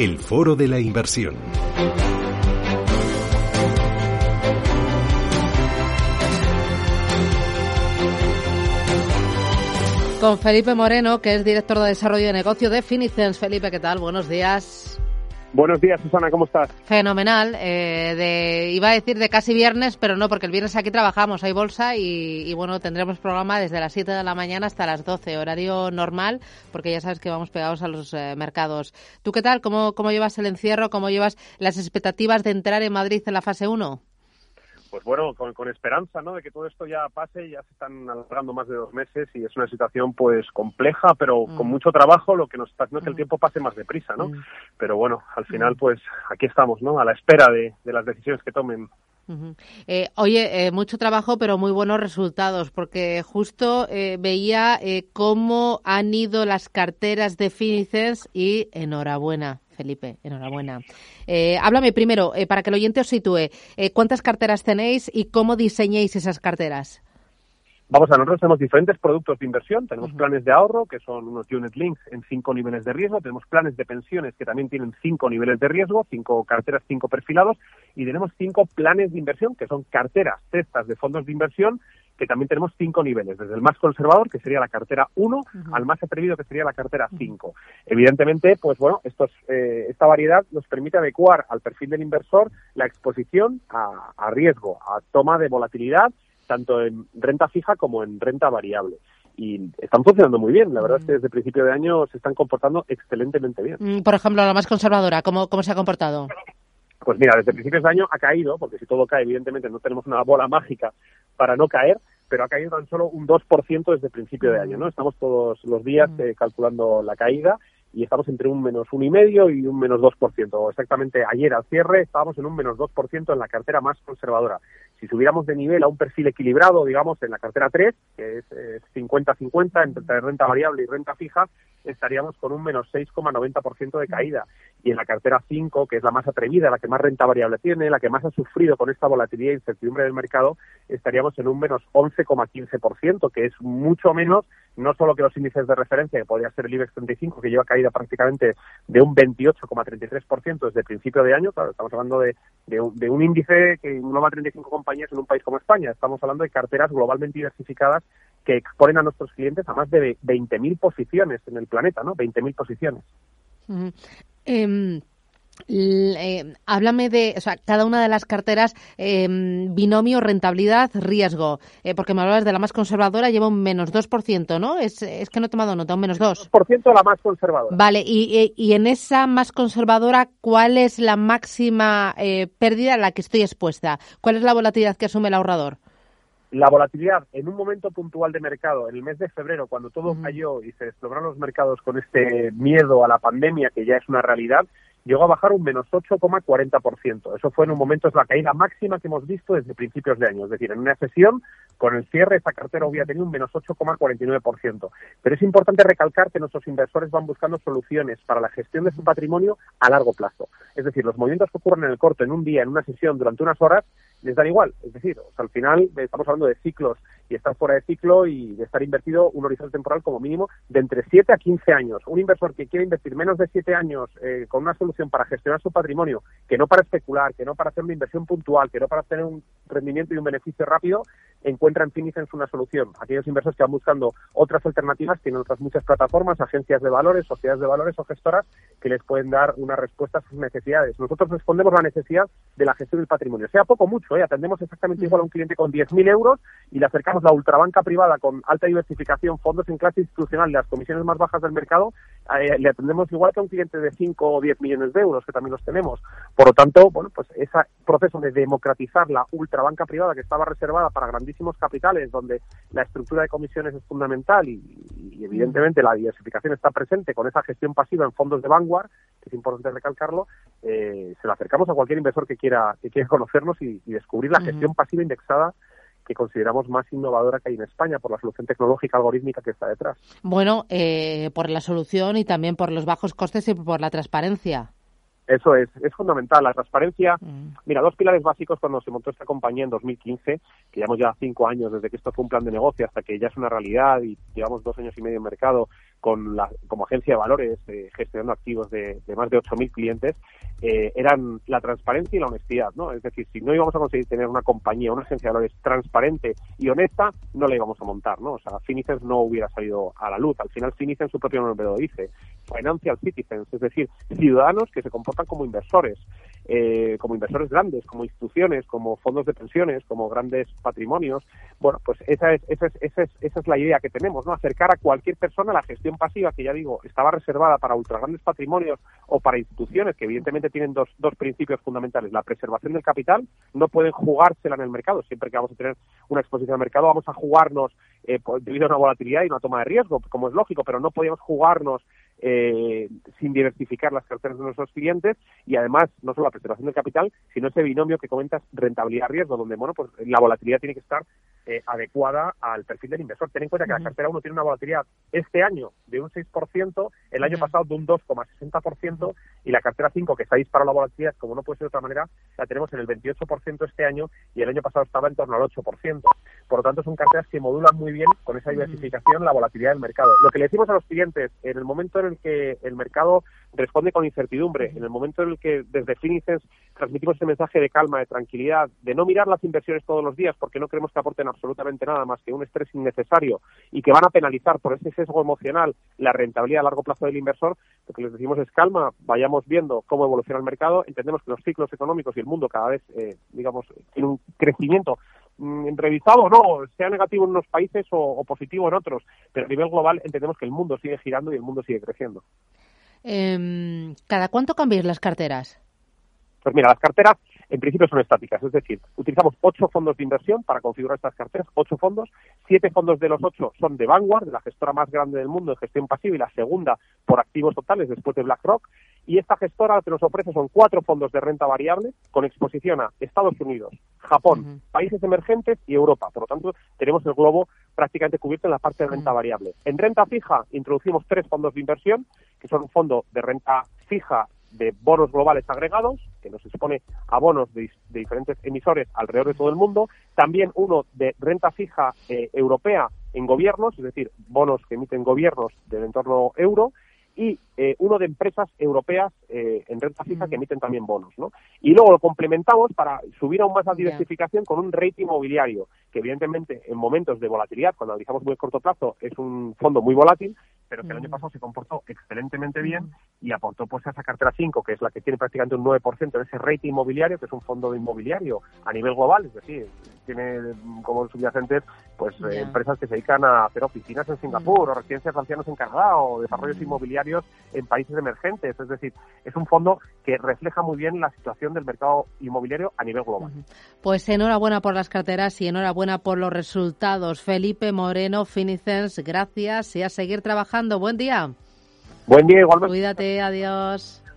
el foro de la inversión. Con Felipe Moreno, que es director de desarrollo de negocio de Finicens. Felipe, ¿qué tal? Buenos días. Buenos días, Susana, ¿cómo estás? Fenomenal. Eh, de, iba a decir de casi viernes, pero no, porque el viernes aquí trabajamos, hay bolsa y, bueno, tendremos programa desde las 7 de la mañana hasta las 12, horario normal, porque ya sabes que vamos pegados a los eh, mercados. ¿Tú qué tal? ¿Cómo, ¿Cómo llevas el encierro? ¿Cómo llevas las expectativas de entrar en Madrid en la fase 1? Pues bueno, con, esperanza, ¿no? De que todo esto ya pase, ya se están alargando más de dos meses y es una situación, pues, compleja, pero con mm. mucho trabajo, lo que nos está haciendo es que el mm. tiempo pase más deprisa, ¿no? Mm. Pero bueno, al final, pues, aquí estamos, ¿no? A la espera de, las decisiones que tomen eh, oye, eh, mucho trabajo, pero muy buenos resultados, porque justo eh, veía cómo han ido las carteras de Finicens y enhorabuena. Felipe, enhorabuena. Eh, háblame primero, eh, para que el oyente os sitúe, eh, ¿cuántas carteras tenéis y cómo diseñéis esas carteras? Vamos a nosotros tenemos diferentes productos de inversión. Tenemos planes de ahorro, que son unos unit links en cinco niveles de riesgo. Tenemos planes de pensiones, que también tienen cinco niveles de riesgo, cinco carteras, cinco perfilados. Y tenemos cinco planes de inversión, que son carteras, cestas de fondos de inversión, que también tenemos cinco niveles, desde el más conservador, que sería la cartera 1, al más atrevido, que sería la cartera 5. Evidentemente, pues bueno, estos, eh, esta variedad nos permite adecuar al perfil del inversor la exposición a, a riesgo, a toma de volatilidad, tanto en renta fija como en renta variable y están funcionando muy bien. La verdad es que desde el principio de año se están comportando excelentemente bien. Mm, por ejemplo, la más conservadora, ¿cómo, cómo se ha comportado? Pues mira, desde principios de año ha caído, porque si todo cae, evidentemente no tenemos una bola mágica para no caer, pero ha caído tan solo un 2% desde el principio de año, ¿no? Estamos todos los días eh, calculando la caída y estamos entre un menos un y medio y un menos 2%. Exactamente ayer al cierre estábamos en un menos 2% en la cartera más conservadora. Si subiéramos de nivel a un perfil equilibrado, digamos, en la cartera 3, que es 50-50 entre renta variable y renta fija, estaríamos con un menos 6,90% de caída. Y en la cartera 5, que es la más atrevida, la que más renta variable tiene, la que más ha sufrido con esta volatilidad e incertidumbre del mercado, estaríamos en un menos 11,15%, que es mucho menos, no solo que los índices de referencia, que podría ser el IBEX 35, que lleva caída prácticamente de un 28,33% desde el principio de año. Claro, estamos hablando de, de, un índice que engloba 35 compañías en un país como España. Estamos hablando de carteras globalmente diversificadas que exponen a nuestros clientes a más de 20.000 posiciones en el planeta, ¿no? 20.000 posiciones. Eh, háblame de, o sea, cada una de las carteras, em, binomio, rentabilidad, riesgo, eh, porque me hablabas de la más conservadora, lleva un menos 2%, ¿no? Es, es que no he tomado nota, un menos 2%. 2% la más conservadora. Vale, y, y, en esa más conservadora, ¿cuál es la máxima eh, pérdida a la que estoy expuesta? ¿Cuál es la volatilidad que asume el ahorrador? La volatilidad en un momento puntual de mercado, en el mes de febrero, cuando todo cayó y se desplomaron los mercados con este miedo a la pandemia, que ya es una realidad, llegó a bajar un menos 8,40%. Eso fue en un momento, es la caída máxima que hemos visto desde principios de año. Es decir, en una sesión, con el cierre, esta cartera hubiera tenido un menos 8,49%. Pero es importante recalcar que nuestros inversores van buscando soluciones para la gestión de su patrimonio a largo plazo. Es decir, los movimientos que ocurren en el corto, en un día, en una sesión, durante unas horas, les dan igual. Es decir, al final estamos hablando de ciclos y estar fuera de ciclo y de estar invertido un horizonte temporal como mínimo de entre 7 a 15 años. Un inversor que quiere invertir menos de 7 años eh, con una solución para gestionar su patrimonio, que no para especular, que no para hacer una inversión puntual, que no para tener un rendimiento y un beneficio rápido, encuentra en Finicens una solución. Aquellos inversores que van buscando otras alternativas tienen otras muchas plataformas, agencias de valores, sociedades de valores o gestoras que les pueden dar una respuesta a sus necesidades. Nosotros respondemos la necesidad de la gestión del patrimonio. Sea poco o mucho, ¿eh? atendemos exactamente igual a un cliente con 10.000 euros y le acercamos la ultrabanca privada con alta diversificación, fondos en clase institucional las comisiones más bajas del mercado, eh, le atendemos igual que a un cliente de 5 o 10 millones de euros, que también los tenemos. Por lo tanto, bueno, pues ese proceso de democratizar la ultrabanca privada que estaba reservada para grandísimos capitales, donde la estructura de comisiones es fundamental y, evidentemente la diversificación está presente con esa gestión pasiva en fondos de Vanguard, que es importante recalcarlo, eh, se lo acercamos a cualquier inversor que quiera, que quiera conocernos y, descubrir la gestión pasiva indexada que consideramos más innovadora que hay en España por la solución tecnológica algorítmica que está detrás. Bueno, eh, por la solución y también por los bajos costes y por la transparencia. Eso es, es fundamental. La transparencia, mm. mira, dos pilares básicos cuando se montó esta compañía en 2015, que llevamos ya cinco años desde que esto fue un plan de negocio hasta que ya es una realidad y llevamos dos años y medio en mercado, con la, como agencia de valores, eh, gestionando activos de, más de 8.000 clientes, eh, eran la transparencia y la honestidad, ¿no? Es decir, si no íbamos a conseguir tener una compañía, una agencia de valores transparente y honesta, no la íbamos a montar, ¿no? O sea, Finicens no hubiera salido a la luz. Al final, Finicens, su propio nombre lo dice, Financial Citizens, es decir, ciudadanos que se comportan como inversores, eh, como inversores grandes, como instituciones, como fondos de pensiones, como grandes patrimonios. Bueno, pues esa es, esa es, esa es, esa es la idea que tenemos, ¿no? Acercar a cualquier persona la gestión pasiva, que ya digo, estaba reservada para ultra grandes patrimonios o para instituciones que evidentemente tienen dos, dos principios fundamentales. La preservación del capital, no pueden jugársela en el mercado. Siempre que vamos a tener una exposición al mercado, vamos a jugarnos eh, debido a una volatilidad y una toma de riesgo, como es lógico, pero no podemos jugarnos eh, sin diversificar las carteras de nuestros clientes y además no solo la preservación del capital, sino ese binomio que comentas rentabilidad-riesgo, donde bueno, pues la volatilidad tiene que estar eh, adecuada al perfil del inversor. Ten en cuenta que la cartera 1 tiene una volatilidad este año de un 6%, el año pasado de un 2,60% y la cartera 5, que está disparado la volatilidad, como no puede ser de otra manera, la tenemos en el 28% este año y el año pasado estaba en torno al 8%. Por lo tanto, son carteras que modulan muy bien con esa diversificación la volatilidad del mercado. Lo que le decimos a los clientes, en el momento en el que el mercado responde con incertidumbre, en el momento en el que desde Finicens transmitimos ese mensaje de calma, de tranquilidad, de no mirar las inversiones todos los días porque no creemos que aporten absolutamente nada más que un estrés innecesario y que van a penalizar por ese sesgo emocional la rentabilidad a largo plazo del inversor, lo que les decimos es calma, vayamos viendo cómo evoluciona el mercado, entendemos que los ciclos económicos y el mundo cada vez, eh, digamos, tiene un crecimiento mm, revisado o no, sea negativo en unos países o, o positivo en otros, pero a nivel global entendemos que el mundo sigue girando y el mundo sigue creciendo. Eh, ¿Cada cuánto cambiáis las carteras? Pues mira, las carteras en principio son estáticas, es decir, utilizamos ocho fondos de inversión para configurar estas carteras, ocho fondos, siete fondos de los ocho son de Vanguard, la gestora más grande del mundo en gestión pasiva y la segunda por activos totales después de BlackRock, y esta gestora lo que nos ofrece son cuatro fondos de renta variable con exposición a Estados Unidos, Japón, uh -huh. países emergentes y Europa. Por lo tanto, tenemos el globo prácticamente cubierto en la parte de renta variable. En renta fija introducimos tres fondos de inversión, que son un fondo de renta fija de bonos globales agregados, que nos expone a bonos de, de, diferentes emisores alrededor de todo el mundo. También uno de renta fija eh, europea en gobiernos, es decir, bonos que emiten gobiernos del entorno euro. Y eh, uno de empresas europeas eh, en renta fija que emiten también bonos, ¿no? Y luego lo complementamos para subir aún más la diversificación con un rating inmobiliario, que evidentemente en momentos de volatilidad, cuando analizamos muy corto plazo, es un fondo muy volátil, pero que el año pasado se comportó excelentemente bien y aportó pues a esa cartera 5, que es la que tiene prácticamente un 9% en ese rating inmobiliario, que es un fondo de inmobiliario a nivel global, es decir, tiene como subyacentes pues yeah. eh, empresas que se dedican a hacer oficinas en Singapur mm. o residencias de ancianos en Canadá o desarrollos mm. inmobiliarios en países emergentes, es decir, es un fondo que refleja muy bien la situación del mercado inmobiliario a nivel global. Pues enhorabuena por las carteras y enhorabuena por los resultados. Felipe Moreno, Finicens, gracias y a seguir trabajando. Buen día. Buen día, igualmente. Cuídate, adiós.